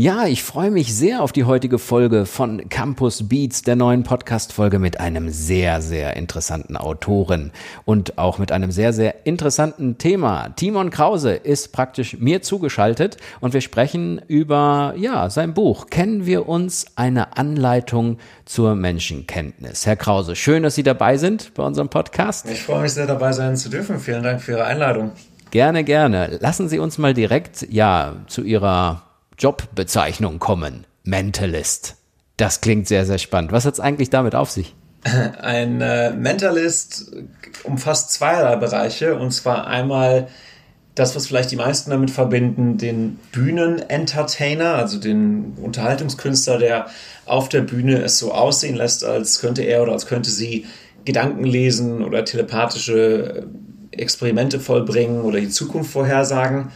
Ja, ich freue mich sehr auf die heutige Folge von Campus Beats, der neuen Podcast-Folge mit einem sehr, sehr interessanten Autoren und auch mit einem sehr, sehr interessanten Thema. Timon Krause ist praktisch mir zugeschaltet und wir sprechen über, ja, sein Buch. Kennen wir uns eine Anleitung zur Menschenkenntnis? Herr Krause, schön, dass Sie dabei sind bei unserem Podcast. Ich freue mich sehr dabei sein zu dürfen. Vielen Dank für Ihre Einladung. Gerne, gerne. Lassen Sie uns mal direkt, ja, zu Ihrer Jobbezeichnung kommen. Mentalist. Das klingt sehr, sehr spannend. Was hat es eigentlich damit auf sich? Ein äh, Mentalist umfasst zweierlei Bereiche. Und zwar einmal das, was vielleicht die meisten damit verbinden, den Bühnenentertainer, also den Unterhaltungskünstler, der auf der Bühne es so aussehen lässt, als könnte er oder als könnte sie Gedanken lesen oder telepathische Experimente vollbringen oder die Zukunft vorhersagen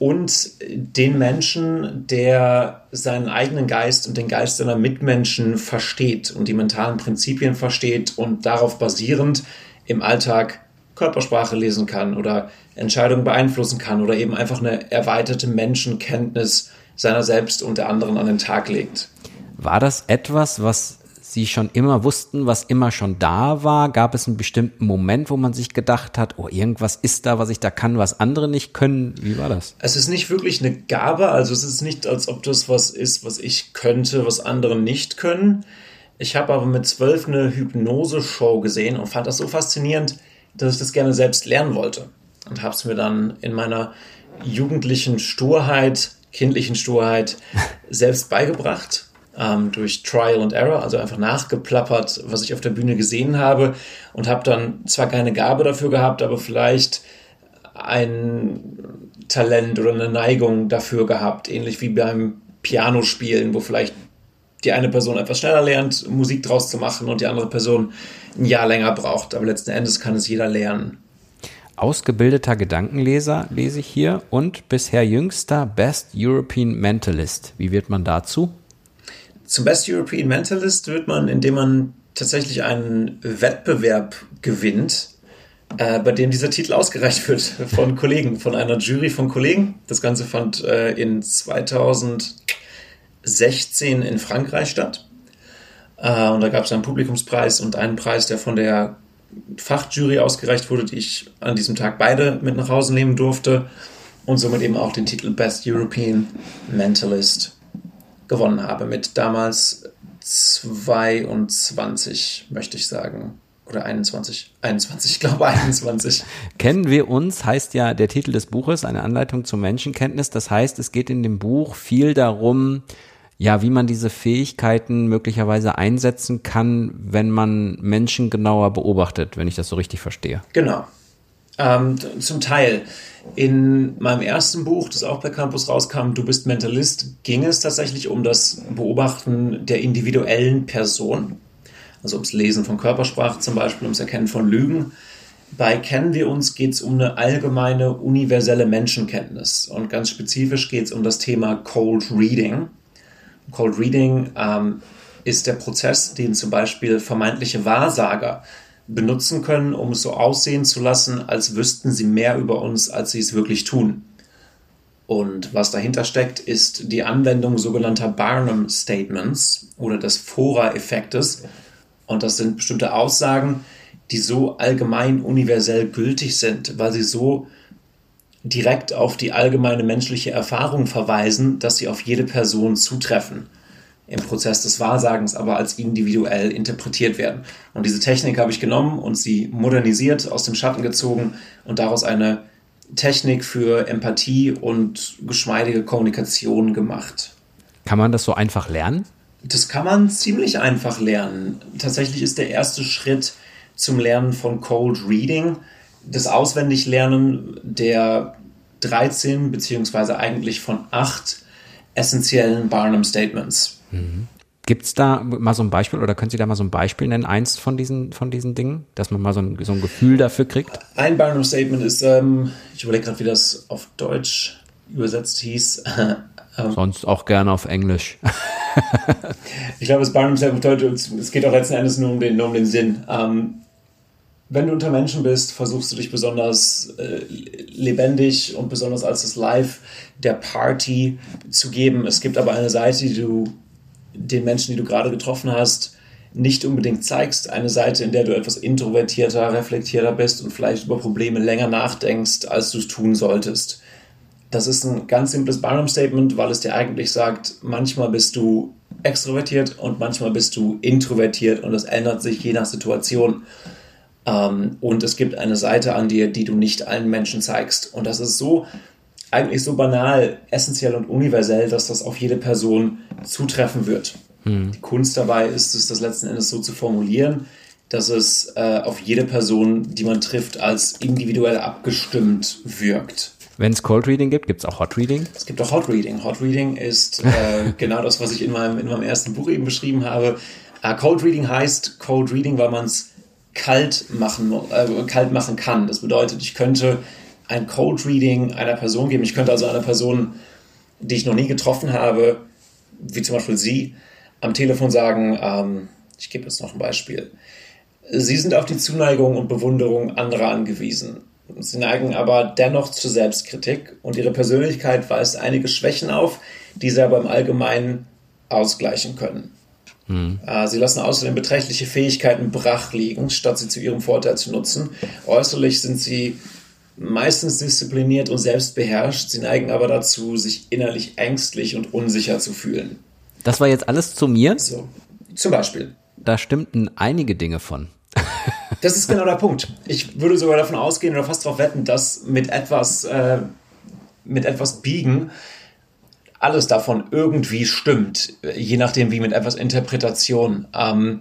und den Menschen, der seinen eigenen Geist und den Geist seiner Mitmenschen versteht und die mentalen Prinzipien versteht und darauf basierend im Alltag Körpersprache lesen kann oder Entscheidungen beeinflussen kann oder eben einfach eine erweiterte Menschenkenntnis seiner selbst und der anderen an den Tag legt. War das etwas, was Sie schon immer wussten, was immer schon da war? Gab es einen bestimmten Moment, wo man sich gedacht hat, oh, irgendwas ist da, was ich da kann, was andere nicht können? Wie war das? Es ist nicht wirklich eine Gabe, also es ist nicht, als ob das was ist, was ich könnte, was andere nicht können. Ich habe aber mit zwölf eine Hypnose-Show gesehen und fand das so faszinierend, dass ich das gerne selbst lernen wollte. Und habe es mir dann in meiner jugendlichen Sturheit, kindlichen Sturheit selbst beigebracht ähm, durch Trial and Error, also einfach nachgeplappert, was ich auf der Bühne gesehen habe und habe dann zwar keine Gabe dafür gehabt, aber vielleicht ein Talent oder eine Neigung dafür gehabt, ähnlich wie beim Pianospielen, wo vielleicht die eine Person etwas schneller lernt, Musik draus zu machen und die andere Person ein Jahr länger braucht. Aber letzten Endes kann es jeder lernen. Ausgebildeter Gedankenleser lese ich hier und bisher jüngster Best European Mentalist. Wie wird man dazu? Zum Best European Mentalist wird man, indem man tatsächlich einen Wettbewerb gewinnt, äh, bei dem dieser Titel ausgereicht wird von Kollegen, von einer Jury von Kollegen. Das Ganze fand äh, in 2016 in Frankreich statt. Äh, und da gab es einen Publikumspreis und einen Preis, der von der Fachjury ausgereicht wurde, die ich an diesem Tag beide mit nach Hause nehmen durfte. Und somit eben auch den Titel Best European Mentalist gewonnen habe mit damals 22, möchte ich sagen. Oder 21. 21, ich glaube 21. Kennen wir uns, heißt ja der Titel des Buches, eine Anleitung zur Menschenkenntnis. Das heißt, es geht in dem Buch viel darum, ja, wie man diese Fähigkeiten möglicherweise einsetzen kann, wenn man Menschen genauer beobachtet, wenn ich das so richtig verstehe. Genau. Ähm, zum Teil. In meinem ersten Buch, das auch bei Campus rauskam, Du bist Mentalist, ging es tatsächlich um das Beobachten der individuellen Person. Also ums Lesen von Körpersprache zum Beispiel, ums Erkennen von Lügen. Bei Kennen wir uns geht es um eine allgemeine, universelle Menschenkenntnis. Und ganz spezifisch geht es um das Thema Cold Reading. Cold Reading ähm, ist der Prozess, den zum Beispiel vermeintliche Wahrsager benutzen können, um es so aussehen zu lassen, als wüssten sie mehr über uns, als sie es wirklich tun. Und was dahinter steckt, ist die Anwendung sogenannter Barnum Statements oder des Fora-Effektes. Und das sind bestimmte Aussagen, die so allgemein universell gültig sind, weil sie so direkt auf die allgemeine menschliche Erfahrung verweisen, dass sie auf jede Person zutreffen im Prozess des Wahrsagens aber als individuell interpretiert werden. Und diese Technik habe ich genommen und sie modernisiert, aus dem Schatten gezogen und daraus eine Technik für Empathie und geschmeidige Kommunikation gemacht. Kann man das so einfach lernen? Das kann man ziemlich einfach lernen. Tatsächlich ist der erste Schritt zum Lernen von Cold Reading das Auswendiglernen der 13 beziehungsweise eigentlich von 8 essentiellen Barnum Statements. Mhm. Gibt es da mal so ein Beispiel oder können Sie da mal so ein Beispiel nennen, eins von diesen, von diesen Dingen, dass man mal so ein, so ein Gefühl dafür kriegt? Ein Barnum Statement ist, ähm, ich überlege gerade, wie das auf Deutsch übersetzt hieß. Ähm, Sonst auch gerne auf Englisch. ich glaube, es Barnum sehr bedeutet, es geht auch letzten Endes nur um den, nur um den Sinn. Ähm, wenn du unter Menschen bist, versuchst du dich besonders äh, lebendig und besonders als das Live der Party zu geben. Es gibt aber eine Seite, die du den Menschen, die du gerade getroffen hast, nicht unbedingt zeigst. Eine Seite, in der du etwas introvertierter, reflektierter bist und vielleicht über Probleme länger nachdenkst, als du es tun solltest. Das ist ein ganz simples Barnum-Statement, weil es dir eigentlich sagt, manchmal bist du extrovertiert und manchmal bist du introvertiert und das ändert sich je nach Situation. Ähm, und es gibt eine Seite an dir, die du nicht allen Menschen zeigst. Und das ist so, eigentlich so banal, essentiell und universell, dass das auf jede Person zutreffen wird. Mhm. Die Kunst dabei ist es, das letzten Endes so zu formulieren, dass es äh, auf jede Person, die man trifft, als individuell abgestimmt wirkt. Wenn es Cold Reading gibt, gibt es auch Hot Reading? Es gibt auch Hot Reading. Hot Reading ist äh, genau das, was ich in meinem, in meinem ersten Buch eben beschrieben habe. Äh, Cold Reading heißt Cold Reading, weil man es kalt machen, äh, kalt machen kann. Das bedeutet, ich könnte ein Code Reading einer Person geben. Ich könnte also einer Person, die ich noch nie getroffen habe, wie zum Beispiel Sie, am Telefon sagen, ähm, ich gebe jetzt noch ein Beispiel. Sie sind auf die Zuneigung und Bewunderung anderer angewiesen. Sie neigen aber dennoch zur Selbstkritik und ihre Persönlichkeit weist einige Schwächen auf, die sie aber im Allgemeinen ausgleichen können. Mhm. Sie lassen außerdem beträchtliche Fähigkeiten brach liegen, statt sie zu ihrem Vorteil zu nutzen. Äußerlich sind sie meistens diszipliniert und selbstbeherrscht. Sie neigen aber dazu, sich innerlich ängstlich und unsicher zu fühlen. Das war jetzt alles zu mir? So, zum Beispiel. Da stimmten einige Dinge von. das ist genau der Punkt. Ich würde sogar davon ausgehen oder fast darauf wetten, dass mit etwas, äh, mit etwas Biegen alles davon irgendwie stimmt, je nachdem wie mit etwas Interpretation. Ähm,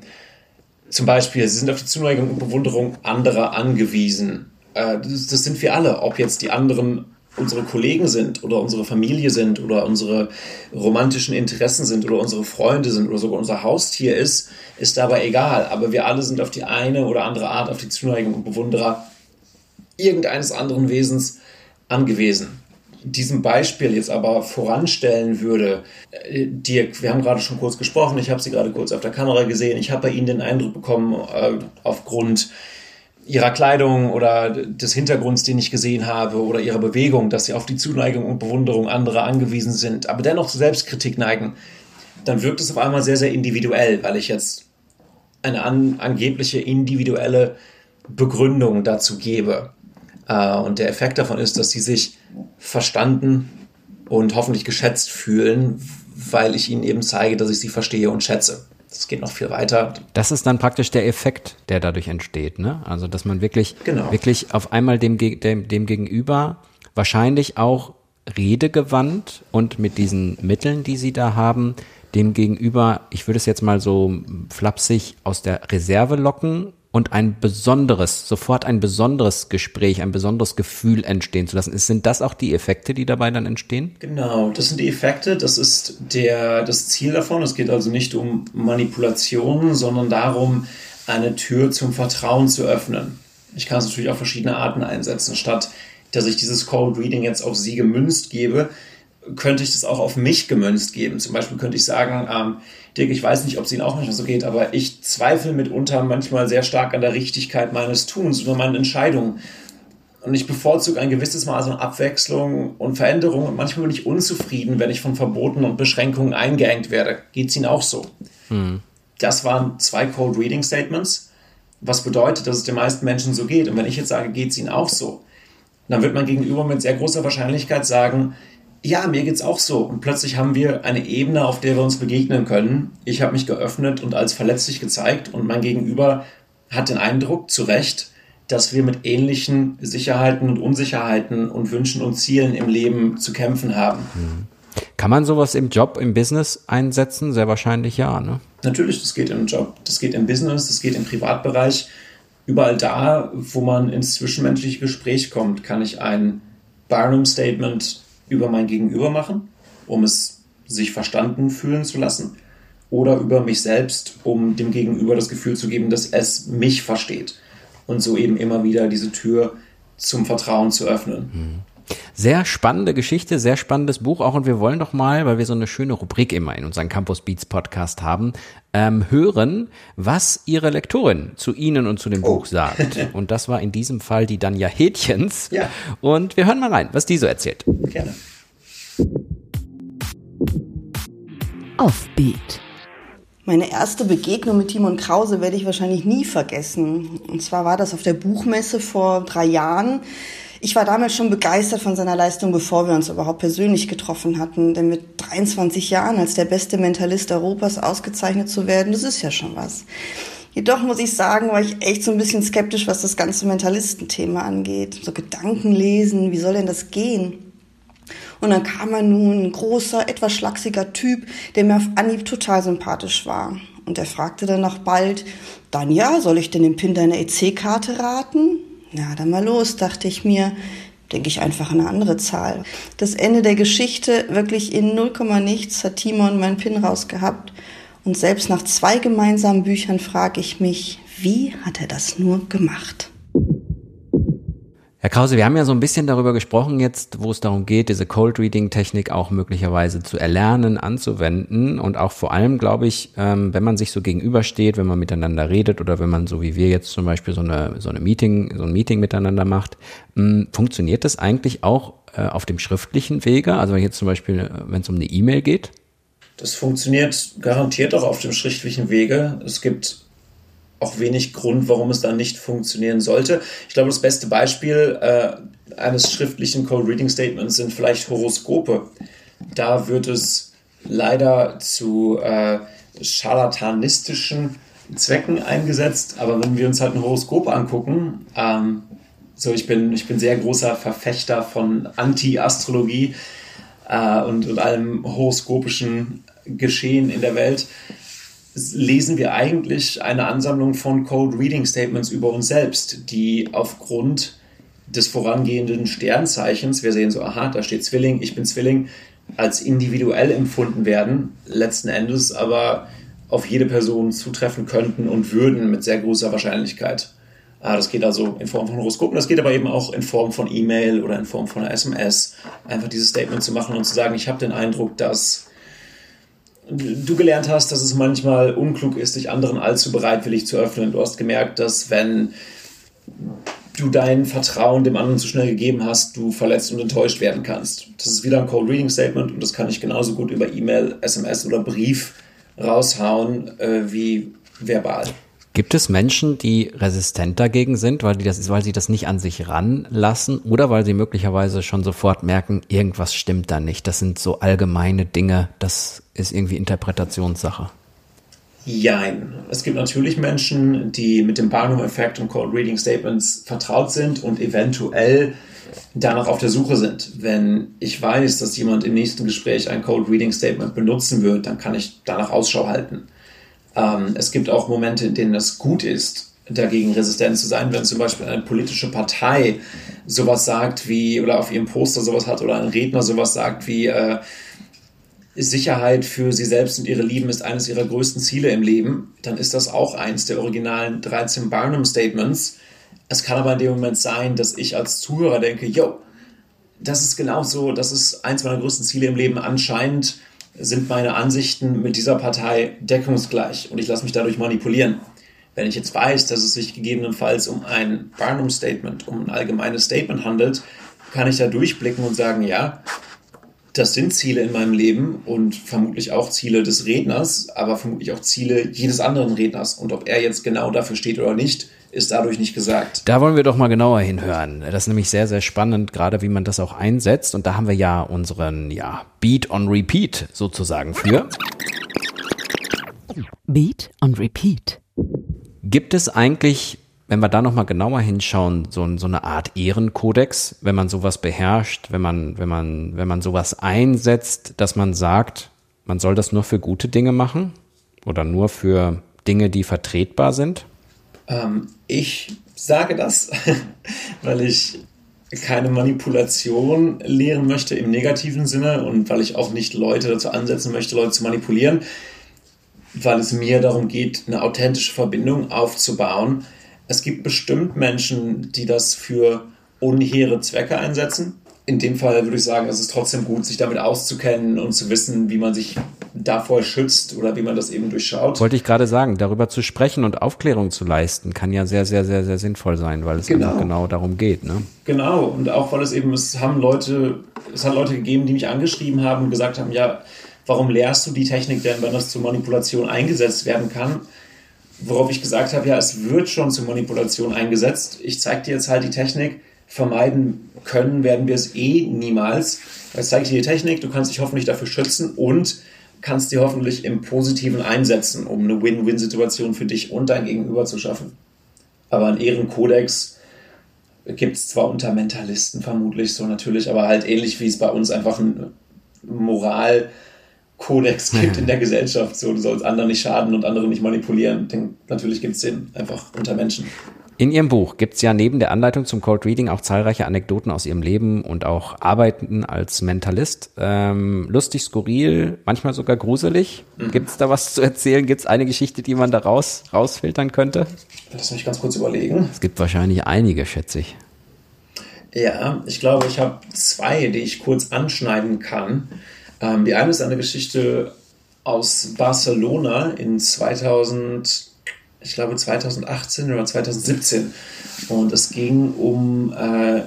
zum Beispiel, sie sind auf die Zuneigung und Bewunderung anderer angewiesen. Äh, das, das, sind wir alle, ob jetzt die anderen unsere Kollegen sind oder unsere Familie sind oder unsere romantischen Interessen sind oder unsere Freunde sind oder sogar unser Haustier ist, ist dabei egal. Aber wir alle sind auf die eine oder andere Art, auf die Zuneigung und Bewunderer irgendeines anderen Wesens angewiesen diesem Beispiel jetzt aber voranstellen würde, äh, Dirk, wir haben gerade schon kurz gesprochen, ich habe Sie gerade kurz auf der Kamera gesehen, ich habe bei Ihnen den Eindruck bekommen, äh, aufgrund Ihrer Kleidung oder des Hintergrunds, den ich gesehen habe, oder Ihrer Bewegung, dass Sie auf die Zuneigung und Bewunderung anderer angewiesen sind, aber dennoch zur Selbstkritik neigen, dann wirkt es auf einmal sehr, sehr individuell, weil ich jetzt eine an, angebliche individuelle Begründung dazu gebe. Äh, und der Effekt davon ist, dass sie sich verstanden und hoffentlich geschätzt fühlen, weil ich ihnen eben zeige, dass ich sie verstehe und schätze. Das geht noch viel weiter. Das ist dann praktisch der Effekt, der dadurch entsteht, ne? Also, dass man wirklich, genau. wirklich auf einmal dem, dem, dem Gegenüber wahrscheinlich auch redegewandt und mit diesen Mitteln, die sie da haben, dem Gegenüber, ich würde es jetzt mal so flapsig aus der Reserve locken und ein besonderes, sofort ein besonderes Gespräch, ein besonderes Gefühl entstehen zu lassen. Sind das auch die Effekte, die dabei dann entstehen? Genau, das sind die Effekte, das ist der, das Ziel davon. Es geht also nicht um Manipulation, sondern darum, eine Tür zum Vertrauen zu öffnen. Ich kann es natürlich auf verschiedene Arten einsetzen. Statt dass ich dieses Cold Reading jetzt auf Sie gemünzt gebe, könnte ich das auch auf mich gemünzt geben. Zum Beispiel könnte ich sagen, ähm, Dirk, ich weiß nicht, ob es Ihnen auch manchmal so geht, aber ich zweifle mitunter manchmal sehr stark an der Richtigkeit meines Tuns oder meinen Entscheidungen. Und ich bevorzuge ein gewisses Maß an Abwechslung und Veränderung. Und manchmal bin ich unzufrieden, wenn ich von Verboten und Beschränkungen eingeengt werde. Geht es Ihnen auch so? Hm. Das waren zwei Cold Reading Statements, was bedeutet, dass es den meisten Menschen so geht. Und wenn ich jetzt sage, geht es Ihnen auch so, dann wird man gegenüber mit sehr großer Wahrscheinlichkeit sagen, ja, mir geht's auch so. Und plötzlich haben wir eine Ebene, auf der wir uns begegnen können. Ich habe mich geöffnet und als verletzlich gezeigt und mein Gegenüber hat den Eindruck, zu Recht, dass wir mit ähnlichen Sicherheiten und Unsicherheiten und Wünschen und Zielen im Leben zu kämpfen haben. Mhm. Kann man sowas im Job, im Business einsetzen? Sehr wahrscheinlich ja, ne? Natürlich, das geht im Job, das geht im Business, das geht im Privatbereich. Überall da, wo man ins zwischenmenschliche Gespräch kommt, kann ich ein Barnum-Statement über mein Gegenüber machen, um es sich verstanden fühlen zu lassen, oder über mich selbst, um dem Gegenüber das Gefühl zu geben, dass es mich versteht und so eben immer wieder diese Tür zum Vertrauen zu öffnen. Sehr spannende Geschichte, sehr spannendes Buch auch. Und wir wollen doch mal, weil wir so eine schöne Rubrik immer in unserem Campus Beats Podcast haben, ähm, hören, was Ihre Lektorin zu Ihnen und zu dem oh. Buch sagt. Und das war in diesem Fall die Danja Hätchens. Ja. Und wir hören mal rein, was die so erzählt. Gerne. Offbeat. Meine erste Begegnung mit Timon Krause werde ich wahrscheinlich nie vergessen. Und zwar war das auf der Buchmesse vor drei Jahren. Ich war damals schon begeistert von seiner Leistung, bevor wir uns überhaupt persönlich getroffen hatten. Denn mit 23 Jahren als der beste Mentalist Europas ausgezeichnet zu werden, das ist ja schon was. Jedoch muss ich sagen, war ich echt so ein bisschen skeptisch, was das ganze Mentalistenthema angeht. So Gedanken lesen, wie soll denn das gehen? Und dann kam er nun, ein großer, etwas schlachsiger Typ, der mir auf Anhieb total sympathisch war. Und er fragte dann noch bald, dann ja, soll ich denn den PIN deiner EC-Karte raten? Na, dann mal los, dachte ich mir. Denke ich einfach eine andere Zahl. Das Ende der Geschichte, wirklich in 0, nichts, hat Timon meinen PIN rausgehabt. Und selbst nach zwei gemeinsamen Büchern frage ich mich, wie hat er das nur gemacht? Herr Krause, wir haben ja so ein bisschen darüber gesprochen jetzt, wo es darum geht, diese Cold Reading Technik auch möglicherweise zu erlernen, anzuwenden und auch vor allem, glaube ich, ähm, wenn man sich so gegenübersteht, wenn man miteinander redet oder wenn man so wie wir jetzt zum Beispiel so eine so eine Meeting so ein Meeting miteinander macht, hm, funktioniert das eigentlich auch äh, auf dem schriftlichen Wege? Also wenn jetzt zum Beispiel, äh, wenn es um eine E-Mail geht? Das funktioniert garantiert auch auf dem schriftlichen Wege. Es gibt auch wenig Grund, warum es dann nicht funktionieren sollte. Ich glaube, das beste Beispiel äh, eines schriftlichen Code Reading Statements sind vielleicht Horoskope. Da wird es leider zu äh, scharlatanistischen Zwecken eingesetzt, aber wenn wir uns halt ein Horoskop angucken, ähm, so ich bin, ich bin sehr großer Verfechter von Anti-Astrologie äh, und, und allem horoskopischen Geschehen in der Welt lesen wir eigentlich eine Ansammlung von Code Reading Statements über uns selbst, die aufgrund des vorangehenden Sternzeichens, wir sehen so, aha, da steht Zwilling, ich bin Zwilling, als individuell empfunden werden, letzten Endes aber auf jede Person zutreffen könnten und würden mit sehr großer Wahrscheinlichkeit. Ah, das geht also in Form von Horoskopen, das geht aber eben auch in Form von E-Mail oder in Form von einer SMS, einfach dieses Statement zu machen und zu sagen, ich habe den Eindruck, dass du gelernt hast, dass es manchmal unklug ist, dich anderen allzu bereitwillig zu öffnen. Du hast gemerkt, dass wenn du dein Vertrauen dem anderen zu schnell gegeben hast, du verletzt und enttäuscht werden kannst. Das ist wieder ein Cold Reading Statement und das kann ich genauso gut über E-Mail, SMS oder Brief raushauen äh, wie verbal. Gibt es Menschen, die resistent dagegen sind, weil, die das, weil sie das nicht an sich ranlassen oder weil sie möglicherweise schon sofort merken, irgendwas stimmt da nicht? Das sind so allgemeine Dinge, das ist irgendwie Interpretationssache. Jein. Es gibt natürlich Menschen, die mit dem Barnum-Effekt und Cold Reading Statements vertraut sind und eventuell danach auf der Suche sind. Wenn ich weiß, dass jemand im nächsten Gespräch ein Cold Reading Statement benutzen wird, dann kann ich danach Ausschau halten. Ähm, es gibt auch Momente, in denen es gut ist, dagegen resistent zu sein, wenn zum Beispiel eine politische Partei sowas sagt wie, oder auf ihrem Poster sowas hat, oder ein Redner sowas sagt wie, äh, Sicherheit für sie selbst und ihre Lieben ist eines ihrer größten Ziele im Leben, dann ist das auch eins der originalen 13 Barnum Statements. Es kann aber in dem Moment sein, dass ich als Zuhörer denke, yo, das ist genau so, das ist eins meiner größten Ziele im Leben. Anscheinend sind meine Ansichten mit dieser Partei deckungsgleich und ich lasse mich dadurch manipulieren. Wenn ich jetzt weiß, dass es sich gegebenenfalls um ein Barnum Statement, um ein allgemeines Statement handelt, kann ich da durchblicken und sagen, ja, das sind Ziele in meinem Leben und vermutlich auch Ziele des Redners, aber vermutlich auch Ziele jedes anderen Redners. Und ob er jetzt genau dafür steht oder nicht, ist dadurch nicht gesagt. Da wollen wir doch mal genauer hinhören. Das ist nämlich sehr, sehr spannend, gerade wie man das auch einsetzt. Und da haben wir ja unseren ja, Beat on Repeat sozusagen für. Beat on Repeat. Gibt es eigentlich wenn wir da nochmal genauer hinschauen, so, so eine Art Ehrenkodex, wenn man sowas beherrscht, wenn man, wenn man, wenn man sowas einsetzt, dass man sagt, man soll das nur für gute Dinge machen oder nur für Dinge, die vertretbar sind? Ähm, ich sage das, weil ich keine Manipulation lehren möchte im negativen Sinne und weil ich auch nicht Leute dazu ansetzen möchte, Leute zu manipulieren, weil es mir darum geht, eine authentische Verbindung aufzubauen es gibt bestimmt Menschen, die das für unhehre Zwecke einsetzen. in dem Fall würde ich sagen, es ist trotzdem gut, sich damit auszukennen und zu wissen, wie man sich davor schützt oder wie man das eben durchschaut. Wollte ich gerade sagen, darüber zu sprechen und Aufklärung zu leisten, kann ja sehr, sehr, sehr, sehr sinnvoll sein, weil es genau, genau darum geht. Ne? Genau, und auch weil es eben, es haben Leute, es hat Leute gegeben, die mich angeschrieben haben und gesagt haben, ja, warum lehrst du die Technik denn, wenn das zur Manipulation eingesetzt werden kann? Worauf ich gesagt habe, ja, es wird schon zur Manipulation eingesetzt. Ich zeige dir jetzt halt die Technik, vermeiden können werden wir es eh niemals. Jetzt zeige ich dir die Technik, du kannst dich hoffentlich dafür schützen und kannst die hoffentlich im Positiven einsetzen, um eine Win-Win-Situation für dich und dein Gegenüber zu schaffen. Aber einen Ehrenkodex gibt es zwar unter Mentalisten vermutlich so natürlich, aber halt ähnlich wie es bei uns einfach ein Moralkodex gibt in der Gesellschaft. So, du sollst anderen nicht schaden und andere nicht manipulieren. Den, natürlich gibt es den einfach unter Menschen. In Ihrem Buch gibt es ja neben der Anleitung zum Cold Reading auch zahlreiche Anekdoten aus Ihrem Leben und auch Arbeiten als Mentalist. Ähm, lustig, skurril, manchmal sogar gruselig. Mhm. Gibt es da was zu erzählen? Gibt es eine Geschichte, die man da raus, rausfiltern könnte? Lass mich ganz kurz überlegen. Es gibt wahrscheinlich einige, schätze ich. Ja, ich glaube, ich habe zwei, die ich kurz anschneiden kann. Ähm, die eine ist eine Geschichte aus Barcelona in 2000 ich glaube 2018 oder 2017. Und es ging um äh,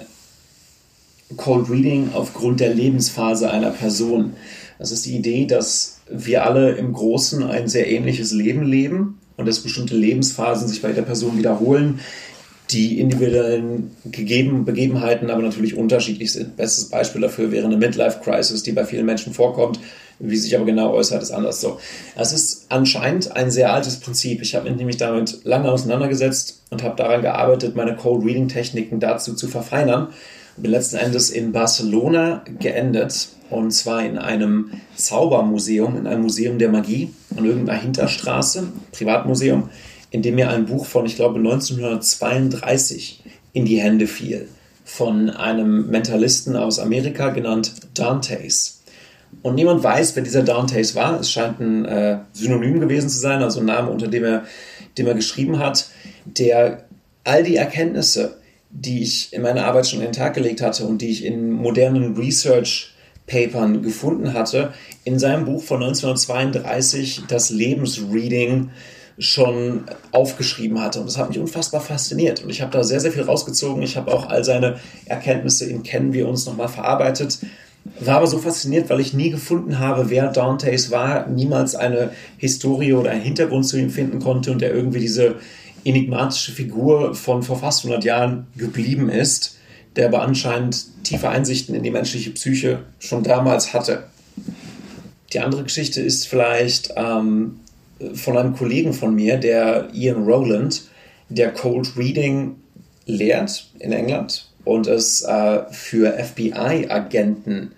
Cold Reading aufgrund der Lebensphase einer Person. Das ist die Idee, dass wir alle im Großen ein sehr ähnliches Leben leben und dass bestimmte Lebensphasen sich bei der Person wiederholen, die individuellen Gegeben, Begebenheiten aber natürlich unterschiedlich sind. Bestes Beispiel dafür wäre eine Midlife-Crisis, die bei vielen Menschen vorkommt, wie sich aber genau äußert, ist anders so. Es ist anscheinend ein sehr altes Prinzip. Ich habe mich nämlich damit lange auseinandergesetzt und habe daran gearbeitet, meine Cold Reading Techniken dazu zu verfeinern. Bin letzten Endes in Barcelona geendet und zwar in einem Zaubermuseum, in einem Museum der Magie in irgendeiner Hinterstraße, Privatmuseum, in dem mir ein Buch von, ich glaube, 1932 in die Hände fiel von einem Mentalisten aus Amerika genannt Dantes. Und niemand weiß, wer dieser Dantes war. Es scheint ein äh, Synonym gewesen zu sein, also ein Name, unter dem er, dem er geschrieben hat, der all die Erkenntnisse, die ich in meiner Arbeit schon in den Tag gelegt hatte und die ich in modernen Research-Papern gefunden hatte, in seinem Buch von 1932, das Lebensreading, schon aufgeschrieben hatte. Und das hat mich unfassbar fasziniert. Und ich habe da sehr, sehr viel rausgezogen. Ich habe auch all seine Erkenntnisse in Kennen wir uns nochmal verarbeitet war aber so fasziniert, weil ich nie gefunden habe, wer Dantes war, niemals eine Historie oder einen Hintergrund zu ihm finden konnte und der irgendwie diese enigmatische Figur von vor fast 100 Jahren geblieben ist, der aber anscheinend tiefe Einsichten in die menschliche Psyche schon damals hatte. Die andere Geschichte ist vielleicht ähm, von einem Kollegen von mir, der Ian Rowland, der Cold Reading lehrt in England und es äh, für FBI-Agenten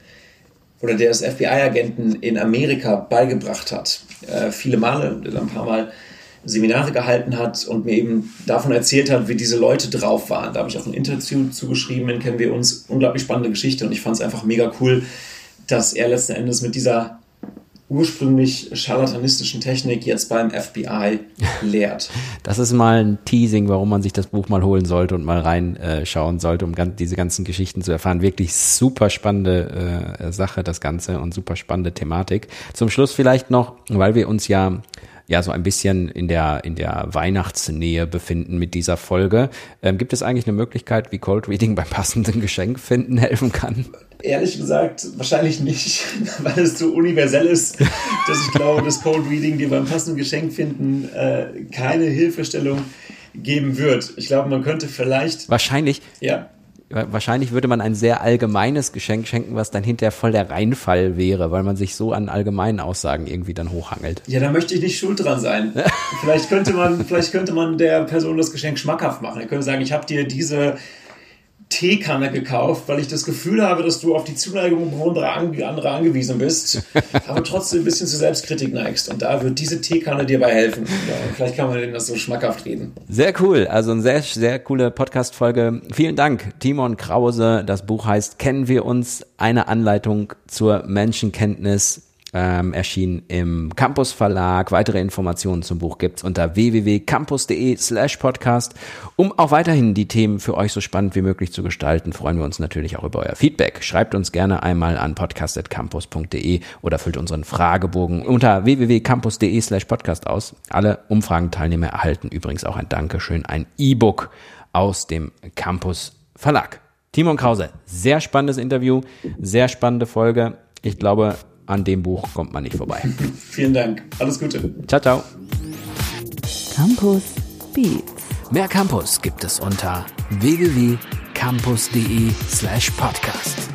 oder der es FBI-Agenten in Amerika beigebracht hat, äh, viele Male, ein paar Mal Seminare gehalten hat und mir eben davon erzählt hat, wie diese Leute drauf waren. Da habe ich auch ein Interview zugeschrieben, in kennen wir uns. Unglaublich spannende Geschichte und ich fand es einfach mega cool, dass er letzten Endes mit dieser ursprünglich charlatanistischen Technik jetzt beim FBI lehrt. Das ist mal ein Teasing, warum man sich das Buch mal holen sollte und mal reinschauen sollte, um diese ganzen Geschichten zu erfahren. Wirklich super spannende äh, Sache, das Ganze und super spannende Thematik. Zum Schluss vielleicht noch, weil wir uns ja ja so ein bisschen in der, in der Weihnachtsnähe befinden mit dieser Folge. Ähm, gibt es eigentlich eine Möglichkeit, wie Cold Reading beim passenden Geschenk finden helfen kann? Ehrlich gesagt, wahrscheinlich nicht, weil es so universell ist, dass ich glaube, dass Cold Reading dir beim passenden Geschenk finden äh, keine Hilfestellung geben wird. Ich glaube, man könnte vielleicht. Wahrscheinlich. Ja wahrscheinlich würde man ein sehr allgemeines Geschenk schenken, was dann hinterher voll der Reinfall wäre, weil man sich so an allgemeinen Aussagen irgendwie dann hochhangelt. Ja, da möchte ich nicht schuld dran sein. vielleicht könnte man, vielleicht könnte man der Person das Geschenk schmackhaft machen. Er könnte sagen, ich habe dir diese Teekanne gekauft, weil ich das Gefühl habe, dass du auf die Zuneigung anderer andere angewiesen bist, aber trotzdem ein bisschen zur Selbstkritik neigst. Und da wird diese Teekanne dir bei helfen. Ja, vielleicht kann man denen das so schmackhaft reden. Sehr cool. Also eine sehr, sehr coole Podcast-Folge. Vielen Dank, Timon Krause. Das Buch heißt Kennen wir uns? Eine Anleitung zur Menschenkenntnis ähm, erschienen im Campus Verlag. Weitere Informationen zum Buch gibt's unter www.campus.de slash podcast. Um auch weiterhin die Themen für euch so spannend wie möglich zu gestalten, freuen wir uns natürlich auch über euer Feedback. Schreibt uns gerne einmal an podcast.campus.de oder füllt unseren Fragebogen unter www.campus.de slash podcast aus. Alle Umfragenteilnehmer erhalten übrigens auch ein Dankeschön, ein E-Book aus dem Campus Verlag. Timon Krause, sehr spannendes Interview, sehr spannende Folge. Ich glaube, an dem Buch kommt man nicht vorbei. Vielen Dank. Alles Gute. Ciao, ciao. Campus Beats. Mehr Campus gibt es unter www.campus.de slash podcast.